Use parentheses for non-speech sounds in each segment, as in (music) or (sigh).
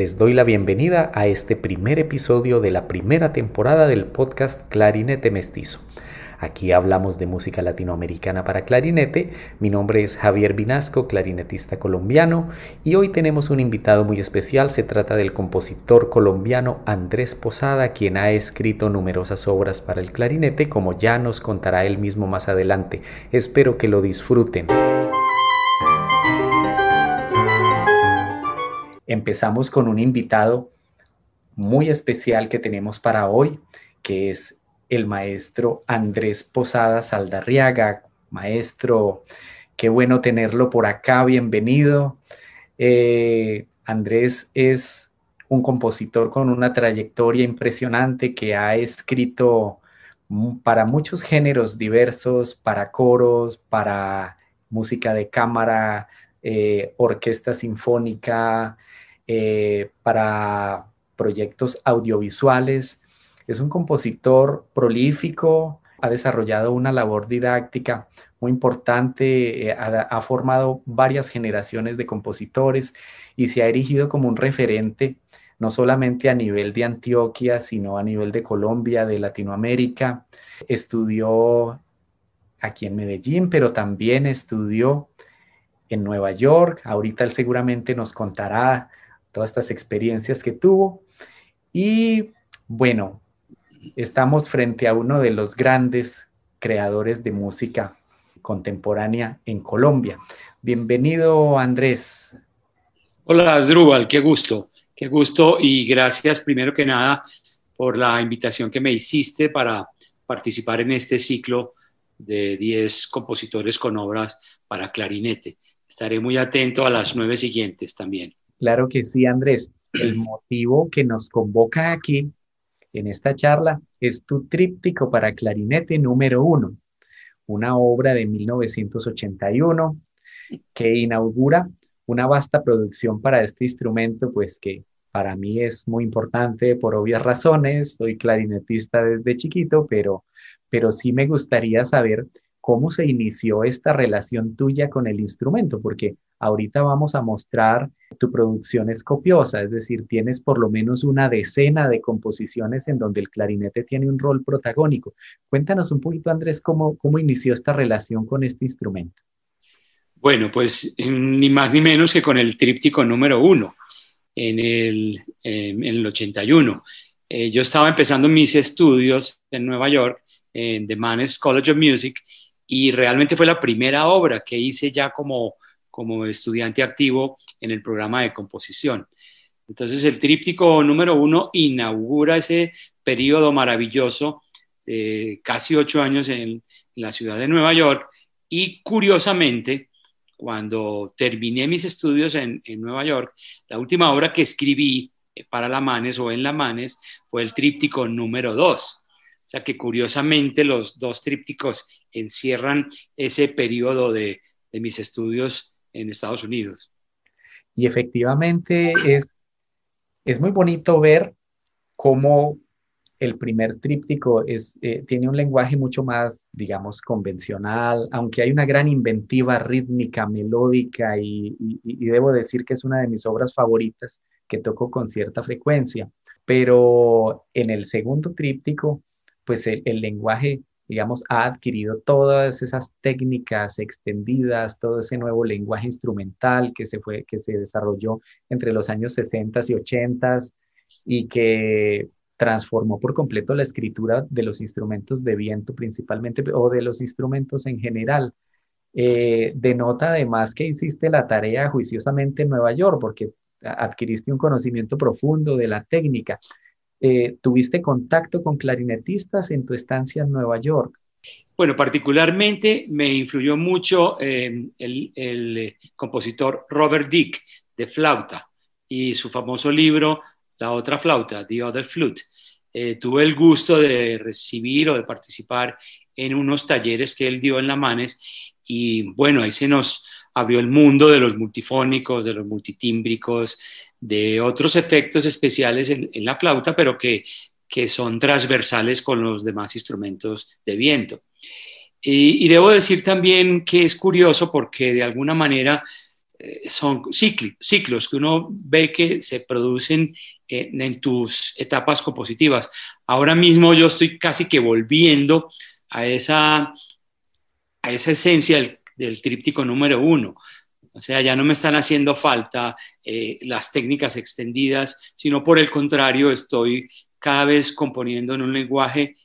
Les doy la bienvenida a este primer episodio de la primera temporada del podcast Clarinete Mestizo. Aquí hablamos de música latinoamericana para clarinete. Mi nombre es Javier Vinasco, clarinetista colombiano, y hoy tenemos un invitado muy especial. Se trata del compositor colombiano Andrés Posada, quien ha escrito numerosas obras para el clarinete, como ya nos contará él mismo más adelante. Espero que lo disfruten. Empezamos con un invitado muy especial que tenemos para hoy, que es el maestro Andrés Posada Saldarriaga. Maestro, qué bueno tenerlo por acá, bienvenido. Eh, Andrés es un compositor con una trayectoria impresionante que ha escrito para muchos géneros diversos, para coros, para música de cámara, eh, orquesta sinfónica, eh, para proyectos audiovisuales. Es un compositor prolífico, ha desarrollado una labor didáctica muy importante, eh, ha, formado varias generaciones de compositores y se ha erigido como un referente no solamente a nivel de Antioquia, sino a nivel de Colombia, de Latinoamérica. Estudió aquí en Medellín, pero también estudió en Nueva York. Ahorita él seguramente nos contará todas estas experiencias que tuvo. Y bueno, estamos frente a uno de los grandes creadores de música contemporánea en Colombia. Bienvenido, Andrés. Hola, Asdrúbal, qué gusto, qué gusto y gracias primero que nada por la invitación que me hiciste para participar en este ciclo de 10 compositores con obras para clarinete. Estaré muy atento a las nueve siguientes también. Claro que sí, Andrés. El (clears throat) motivo que nos convoca aquí en esta charla es tu tríptico para clarinete número uno, una obra de 1981 que inaugura una vasta producción para este instrumento, pues que para mí es muy importante por obvias razones, soy clarinetista desde chiquito, pero, pero sí me gustaría saber cómo se inició esta relación tuya con el instrumento, porque ahorita vamos a mostrar tu producción es copiosa, es decir, tienes por lo menos una decena de composiciones en donde el clarinete tiene un rol protagónico. Cuéntanos un poquito, Andrés, cómo, cómo inició esta relación con este instrumento. Bueno, pues ni más ni menos que con el tríptico número uno en el, en el 81. Eh, yo estaba empezando mis estudios en Nueva York, en The Mannes College of Music, y realmente fue la primera obra que hice ya como, como estudiante activo en el programa de composición. Entonces el tríptico número uno inaugura ese periodo maravilloso de casi ocho años en, la ciudad de Nueva York y curiosamente, cuando terminé mis estudios en, en, Nueva York, la última obra que escribí para la Manes o en la Manes fue el tríptico número dos. O sea que curiosamente los dos trípticos encierran ese periodo de, mis estudios en Estados Unidos. Y efectivamente es, es muy bonito ver cómo el primer tríptico es, eh, tiene un lenguaje mucho más, digamos, convencional, aunque hay una gran inventiva rítmica, melódica, y, y, debo decir que es una de mis obras favoritas que toco con cierta frecuencia. Pero en el segundo tríptico pues el, lenguaje, digamos, ha adquirido todas esas técnicas extendidas, todo ese nuevo lenguaje instrumental que se, fue, que se desarrolló entre los años 60 y 80 y que transformó por completo la escritura de los instrumentos de viento principalmente o de los instrumentos en general. Eh, denota además que hiciste la tarea juiciosamente en Nueva York porque adquiriste un conocimiento profundo de la técnica. Eh, ¿Tuviste contacto con clarinetistas en tu estancia en Nueva York? Bueno, particularmente me influyó mucho eh, el, eh, compositor Robert Dick de flauta y su famoso libro La otra flauta, The Other Flute. tuve el gusto de recibir o de participar en unos talleres que él dio en la Manes y bueno, ahí se nos abrió el mundo de los multifónicos, de los multitímbricos, de otros efectos especiales en, la flauta, pero que, son transversales con los demás instrumentos de viento. Y, debo decir también que es curioso porque de alguna manera eh, son ciclos que uno ve que se producen en tus etapas compositivas. Ahora mismo yo estoy casi que volviendo a esa, a esa esencia del, del tríptico número uno. O sea, ya no me están haciendo falta eh, las técnicas extendidas, sino por el contrario, estoy cada vez componiendo en un lenguaje,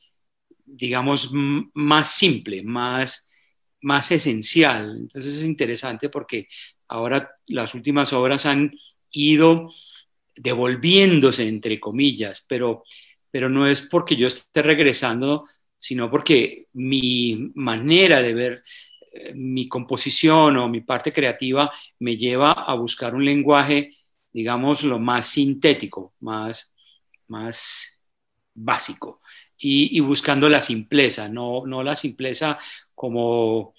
digamos, más simple, más, más esencial. Entonces es interesante porque ahora las últimas obras han ido devolviéndose, entre comillas, pero, pero no es porque yo esté regresando, sino porque mi manera de ver mi composición o mi parte creativa me lleva a buscar un lenguaje, digamos, lo más sintético, más, más básico. Y, buscando la simpleza, no, no la simpleza como,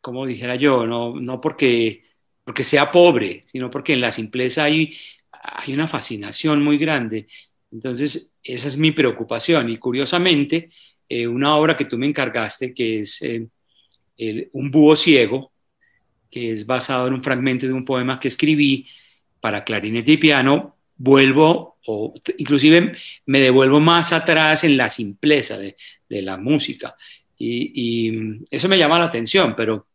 como dijera yo, no, no porque, porque sea pobre, sino porque en la simpleza hay, hay una fascinación muy grande. Entonces, esa es mi preocupación. Y curiosamente, eh, una obra que tú me encargaste, que es eh, un búho ciego, que es basado en un fragmento de un poema que escribí para clarinete y piano, vuelvo, o inclusive me devuelvo más atrás en la simpleza de, la música. Y, eso me llama la atención, pero,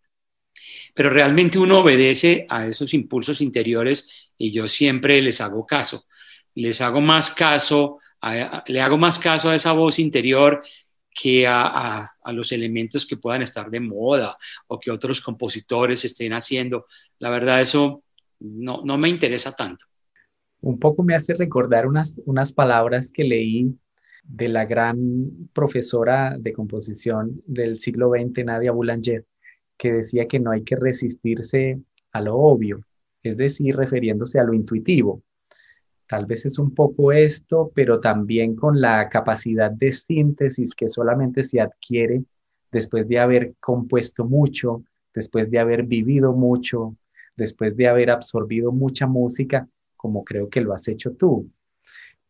pero realmente uno obedece a esos impulsos interiores y yo siempre les hago caso. Les hago más caso, le hago más caso a esa voz interior que a, los elementos que puedan estar de moda o que otros compositores estén haciendo. La verdad, eso no, no me interesa tanto. Un poco me hace recordar unas, unas palabras que leí de la gran profesora de composición del siglo XX, Nadia Boulanger, que decía que no hay que resistirse a lo obvio, es decir, refiriéndose a lo intuitivo. Tal vez es un poco esto, pero también con la capacidad de síntesis que solamente se adquiere después de haber compuesto mucho, después de haber vivido mucho, después de haber absorbido mucha música, como creo que lo has hecho tú.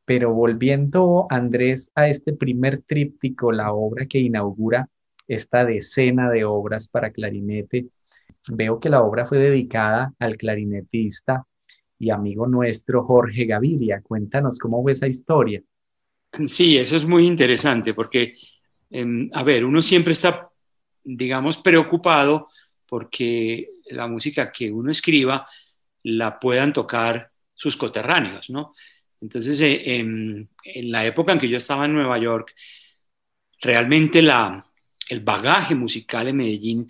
Pero volviendo, Andrés, a este primer tríptico, la obra que inaugura esta decena de obras para clarinete, veo que la obra fue dedicada al clarinetista y amigo nuestro Jorge Gaviria. Cuéntanos cómo fue esa historia. Sí, eso es muy interesante porque, em, a ver, uno siempre está, digamos, preocupado porque la música que uno escriba la puedan tocar sus coterráneos, ¿no? Entonces, eh, en, en, la época en que yo estaba en Nueva York, realmente la, el bagaje musical en Medellín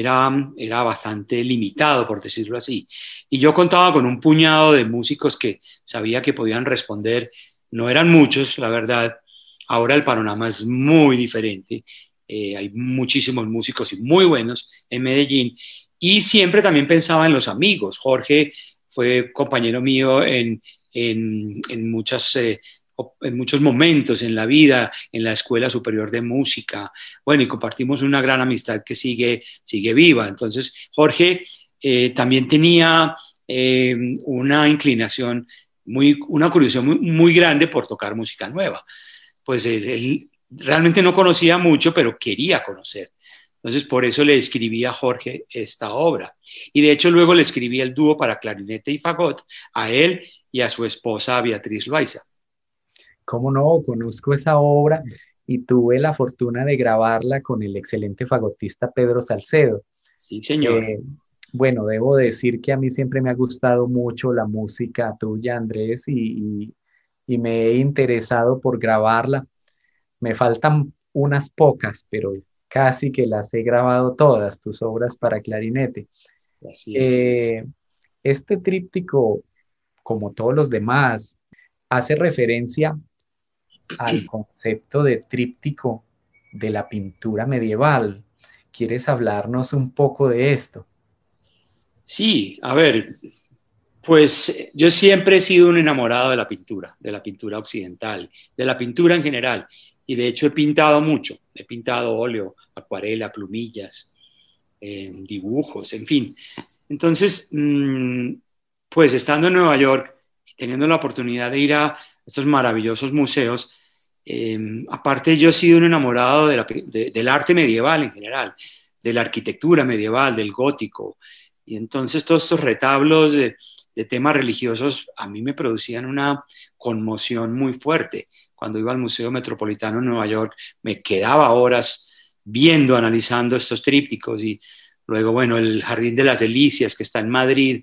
era, bastante limitado, por decirlo así. Y yo contaba con un puñado de músicos que sabía que podían responder. No eran muchos, la verdad. Ahora el panorama es muy diferente. Eh, hay muchísimos músicos y muy buenos en Medellín. Y siempre también pensaba en los amigos. Jorge fue compañero mío en, en, muchas eh, en muchos momentos en la vida, en la Escuela Superior de Música. Bueno, y compartimos una gran amistad que sigue, sigue viva. Entonces, Jorge eh, también tenía eh, una inclinación, muy, una curiosidad muy, grande por tocar música nueva. Pues él, realmente no conocía mucho, pero quería conocer. Entonces, por eso le escribí a Jorge esta obra. Y de hecho, luego le escribí el dúo para clarinete y fagot a él y a su esposa Beatriz Loaiza. ¿Cómo no? Conozco esa obra y tuve la fortuna de grabarla con el excelente fagotista Pedro Salcedo. Sí, señor. Eh, bueno, debo decir que a mí siempre me ha gustado mucho la música tuya, Andrés, y, me he interesado por grabarla. Me faltan unas pocas, pero casi que las he grabado todas, tus obras para clarinete. Así es. Eh, este tríptico, como todos los demás, hace referencia al concepto de tríptico de la pintura medieval. ¿Quieres hablarnos un poco de esto? Sí, a ver, pues yo siempre he sido un enamorado de la pintura, de la pintura occidental, de la pintura en general, y de hecho he pintado mucho, he pintado óleo, acuarela, plumillas, dibujos, en fin. Entonces, mm, pues estando en Nueva York, teniendo la oportunidad de ir a estos maravillosos museos, Em, aparte, yo he sido un enamorado del arte medieval en general, de la arquitectura medieval, del gótico. Y entonces todos estos retablos de, de temas religiosos a mí me producían una conmoción muy fuerte. Cuando iba al Museo Metropolitano en Nueva York, me quedaba horas viendo, analizando estos trípticos y luego, bueno, el Jardín de las Delicias que está en Madrid,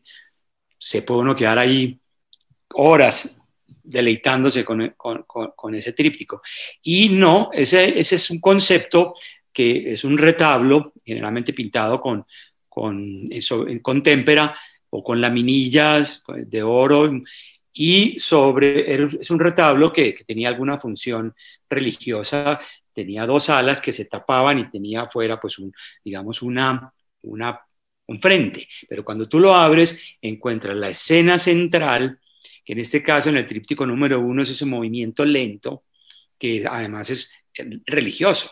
se puede uno quedar ahí horas deleitándose con, con, ese tríptico. Y no, ese, ese, es un concepto que es un retablo generalmente pintado con, con, con témpera o con laminillas de oro y sobre, es un retablo que, tenía alguna función religiosa, tenía dos alas que se tapaban y tenía afuera pues digamos una, una, un frente, pero cuando tú lo abres encuentras la escena central, que en este caso en el tríptico número uno es ese movimiento lento, que además es religioso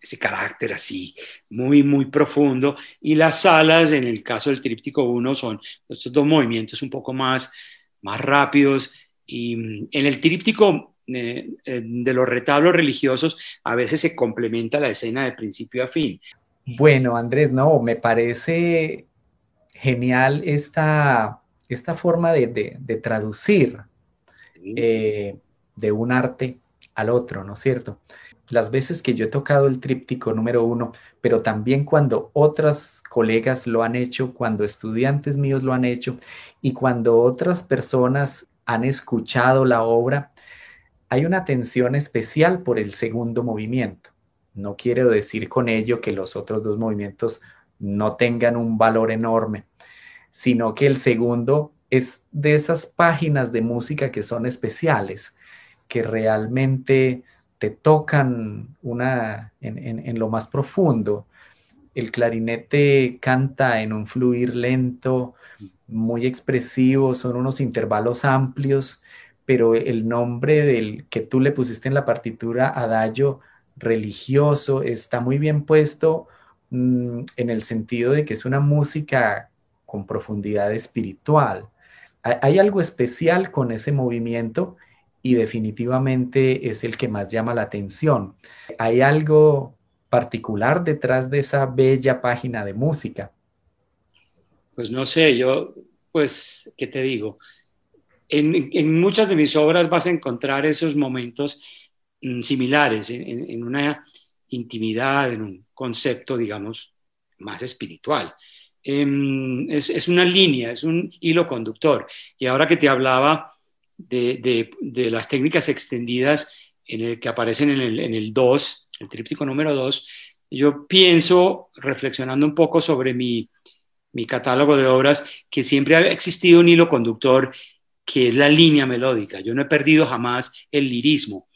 ese carácter así muy, muy profundo. Y las alas, en el caso del tríptico 1, son estos dos movimientos un poco más, más rápidos. Y mm, en el tríptico eh, eh, de los retablos religiosos, a veces se complementa la escena de principio a fin. Bueno, Andrés, no, me parece genial esta, esta forma de, traducir eh, de un arte al otro, ¿no es cierto? las veces que yo he tocado el tríptico número uno, pero también cuando otras colegas lo han hecho, cuando estudiantes míos lo han hecho y cuando otras personas han escuchado la obra, hay una atención especial por el segundo movimiento. No quiero decir con ello que los otros dos movimientos no tengan un valor enorme, sino que el segundo es de esas páginas de música que son especiales, que realmente te tocan una, en, lo más profundo. El clarinete canta en un fluir lento, muy expresivo, son unos intervalos amplios, pero el nombre del que tú le pusiste en la partitura, adagio religioso, está muy bien puesto mm, en el sentido de que es una música con profundidad espiritual. Hay algo especial con ese movimiento y definitivamente es el que más llama la atención. Hay algo particular detrás de esa bella página de música. Pues no sé, yo, pues, ¿qué te digo? En, muchas de mis obras vas a encontrar esos momentos mm, similares, en, una intimidad, en un concepto, digamos, más espiritual. Em, es, es, una línea, es un hilo conductor. Y ahora que te hablaba de, las técnicas extendidas en el que aparecen en el, en el 2, el tríptico número 2, yo pienso, reflexionando un poco sobre mi, mi catálogo de obras, que siempre ha existido un hilo conductor que es la línea melódica. Yo no he perdido jamás el lirismo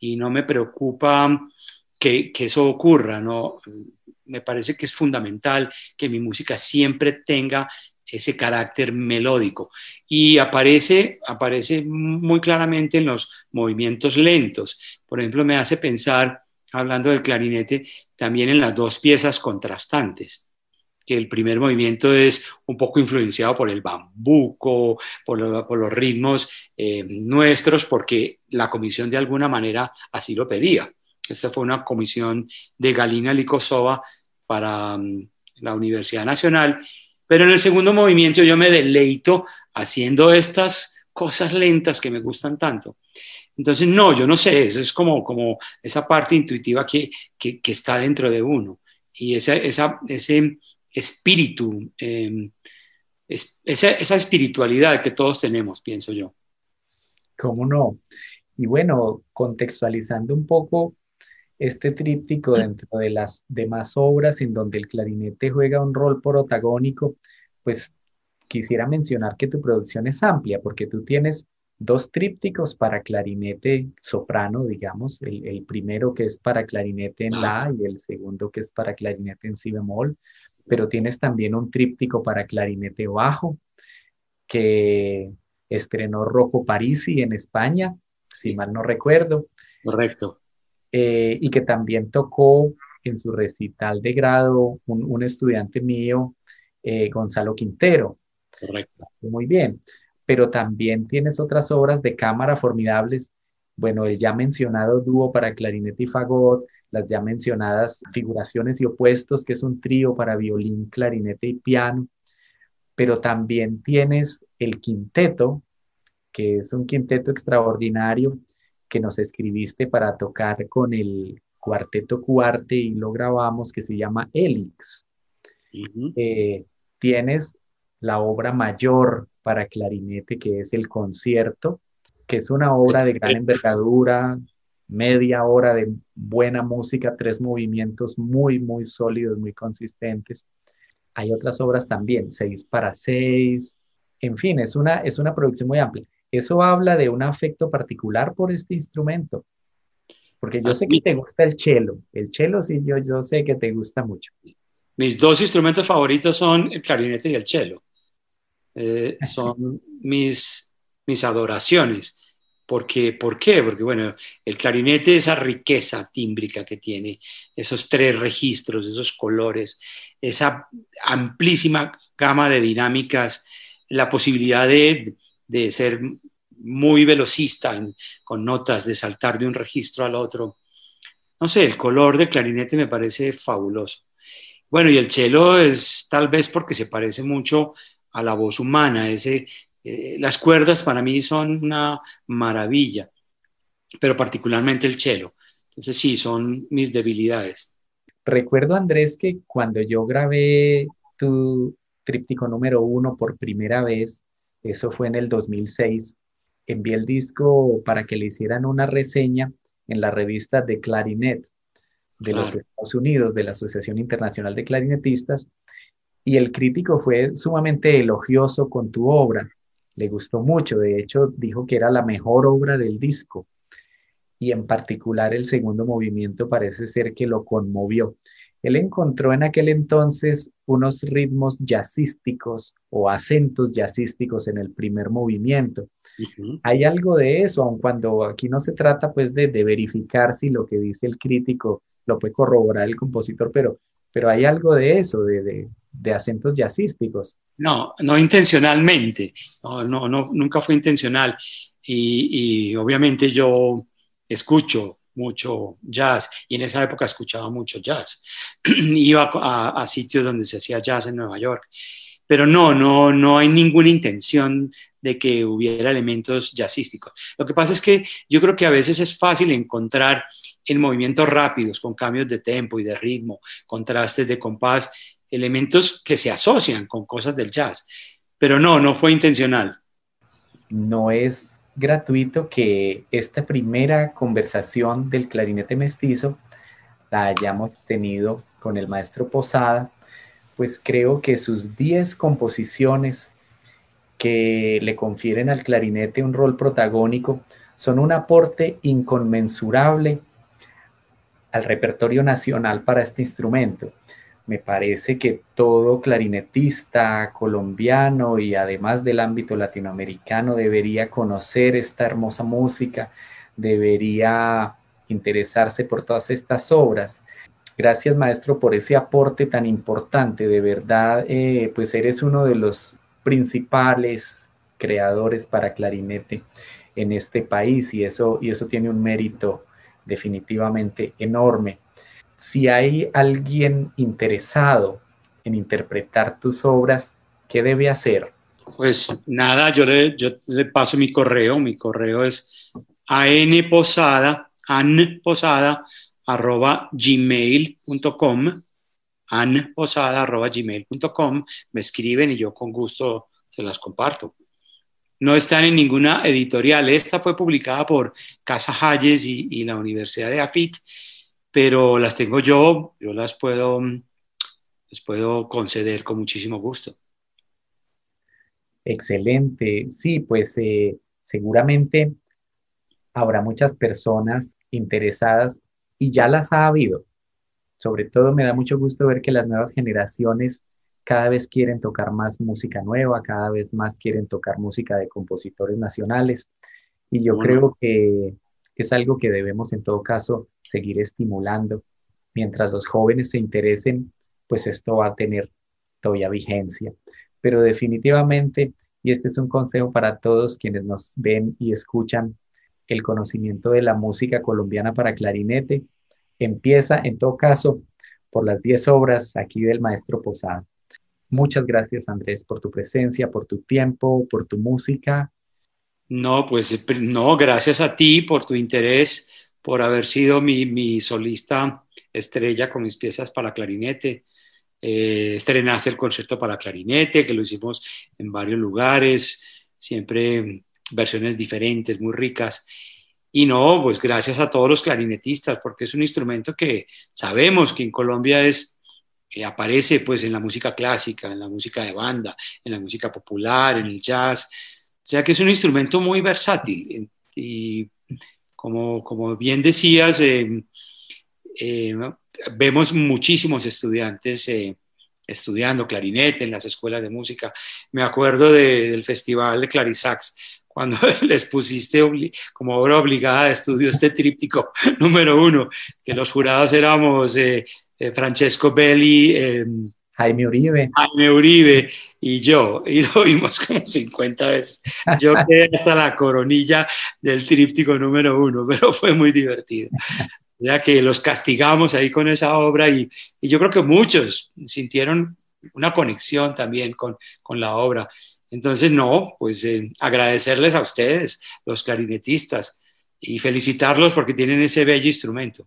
y no me preocupa que, que, eso ocurra, ¿no? Me parece que es fundamental que mi música siempre tenga ese carácter melódico. Y aparece, aparece muy claramente en los movimientos lentos. Por ejemplo, me hace pensar, hablando del clarinete, también en las dos piezas contrastantes que el primer movimiento es un poco influenciado por el bambuco, por, los ritmos eh, nuestros, porque la comisión de alguna manera así lo pedía. Esta fue una comisión de Galina Likosova para mm, la Universidad Nacional pero en el segundo movimiento yo me deleito haciendo estas cosas lentas que me gustan tanto. Entonces, no, yo no sé, eso es como, como esa parte intuitiva que, que, está dentro de uno. Y esa, esa, ese espíritu, em, esa, esa espiritualidad que todos tenemos, pienso yo. ¿Cómo no? Y bueno, contextualizando un poco este tríptico dentro de las demás obras en donde el clarinete juega un rol protagónico, pues quisiera mencionar que tu producción es amplia porque tú tienes dos trípticos para clarinete soprano, digamos, el, primero que es para clarinete en la y el segundo que es para clarinete en si bemol, pero tienes también un tríptico para clarinete bajo que estrenó Rocco Parisi en España, si mal no recuerdo. Correcto. Eh, y que también tocó en su recital de grado un, estudiante mío, eh, Gonzalo Quintero. Correcto. Muy bien. Pero también tienes otras obras de cámara formidables. Bueno, el ya mencionado dúo para clarinete y fagot, las ya mencionadas figuraciones y opuestos, que es un trío para violín, clarinete y piano. pero también tienes el quinteto, que es un quinteto extraordinario que nos escribiste para tocar con el cuarteto cuarte y lo grabamos, que se llama Elix. Eh, tienes la obra mayor para clarinete, que es el concierto, que es una obra de gran envergadura, media hora de buena música, tres movimientos muy, muy sólidos, muy consistentes. Hay otras obras también, seis para seis, en fin, es una, es una producción muy amplia. Eso habla de un afecto particular por este instrumento, porque yo sé que te gusta el cello, el cello sí, yo, yo sé que te gusta mucho. Mis dos instrumentos favoritos son el clarinete y el cello. Eh, (laughs) son mis, mis adoraciones. Porque, ¿Por qué? Porque, bueno, el clarinete, esa riqueza tímbrica que tiene, esos tres registros, esos colores, esa amplísima gama de dinámicas, la posibilidad de, de ser muy velocista con notas, de saltar de un registro al otro. No sé, el color del clarinete me parece fabuloso. Bueno, y el cello es tal vez porque se parece mucho a la voz humana. Ese, eh, las cuerdas para mí son una maravilla, pero particularmente el cello. Entonces sí, son mis debilidades. Recuerdo, Andrés, que cuando yo grabé tu tríptico número uno por primera vez, eso fue en el 2006, envié el disco para que le hicieran una reseña en la revista de Clarinet de los Estados Unidos, de la Asociación Internacional de Clarinetistas, y el crítico fue sumamente elogioso con tu obra. Le gustó mucho, de hecho dijo que era la mejor obra del disco y en particular el segundo movimiento parece ser que lo conmovió. Él encontró en aquel entonces unos ritmos jazzísticos o acentos jazzísticos en el primer movimiento. Hay algo de eso, aun cuando aquí no se trata pues de, de, verificar si lo que dice el crítico lo puede corroborar el compositor, pero, pero hay algo de eso, de, de, acentos jazzísticos. No, no intencionalmente, no, no, no nunca fue intencional. Y, y obviamente yo escucho mucho jazz y en esa época escuchaba mucho jazz. (clears throat) Iba a, a, sitios donde se hacía jazz en Nueva York, pero no, no, no hay ninguna intención de que hubiera elementos jazzísticos. Lo que pasa es que yo creo que a veces es fácil encontrar en movimientos rápidos, con cambios de tempo y de ritmo, contrastes de compás, elementos que se asocian con cosas del jazz. Pero no, no fue intencional. No es gratuito que esta primera conversación del clarinete mestizo la hayamos tenido con el maestro Posada, pues creo que sus 10 composiciones que le confieren al clarinete un rol protagónico son un aporte inconmensurable al repertorio nacional para este instrumento. Me parece que todo clarinetista colombiano y además del ámbito latinoamericano debería conocer esta hermosa música, debería interesarse por todas estas obras. Gracias maestro por ese aporte tan importante, de verdad, eh, pues eres uno de los principales creadores para clarinete en este país y eso, y eso tiene un mérito definitivamente enorme. Si hay alguien interesado en interpretar tus obras, ¿qué debe hacer? Pues nada, yo le, paso mi correo. Mi correo es anposada, anposada, arroba gmail.com anposada arroba gmail.com me escriben y yo con gusto se las comparto no están en ninguna editorial. Esta fue publicada por Casa Hayes y, la Universidad de Afit, pero las tengo yo, yo las puedo, les puedo conceder con muchísimo gusto. Excelente. Sí, pues eh, seguramente habrá muchas personas interesadas y ya las ha habido. Sobre todo me da mucho gusto ver que las nuevas generaciones cada vez quieren tocar más música nueva, cada vez más quieren tocar música de compositores nacionales. Y yo creo que es algo que debemos en todo caso seguir estimulando. Mientras los jóvenes se interesen, pues esto va a tener todavía vigencia. Pero definitivamente, y este es un consejo para todos quienes nos ven y escuchan, el conocimiento de la música colombiana para clarinete empieza en todo caso por las 10 obras aquí del maestro Posada. Muchas gracias Andrés por tu presencia, por tu tiempo, por tu música. No, pues no, gracias a ti por tu interés, por haber sido mi, solista estrella con mis piezas para clarinete. Eh, estrenaste el concierto para clarinete, que lo hicimos en varios lugares, siempre versiones diferentes, muy ricas. Y no, pues gracias a todos los clarinetistas, porque es un instrumento que sabemos que en Colombia es que aparece pues en la música clásica, en la música de banda, en la música popular, en el jazz. O sea que es un instrumento muy versátil. Y como, como bien decías, eh, eh, vemos muchísimos estudiantes eh, estudiando clarinete en las escuelas de música. Me acuerdo del festival de Clarisax, cuando (laughs) les pusiste como obra obligada de estudio este tríptico (laughs) número uno, que los jurados éramos Francesco Belli, Jaime Uribe. Jaime Uribe y yo, y lo vimos como 50 veces. Yo quedé hasta la coronilla del tríptico número uno, pero (laughs) fue muy divertido. Ya que los castigamos ahí con esa obra y, y yo creo que muchos sintieron una conexión también con, con la obra. Entonces, no, pues eh, agradecerles a ustedes, los clarinetistas, y felicitarlos porque tienen ese bello instrumento.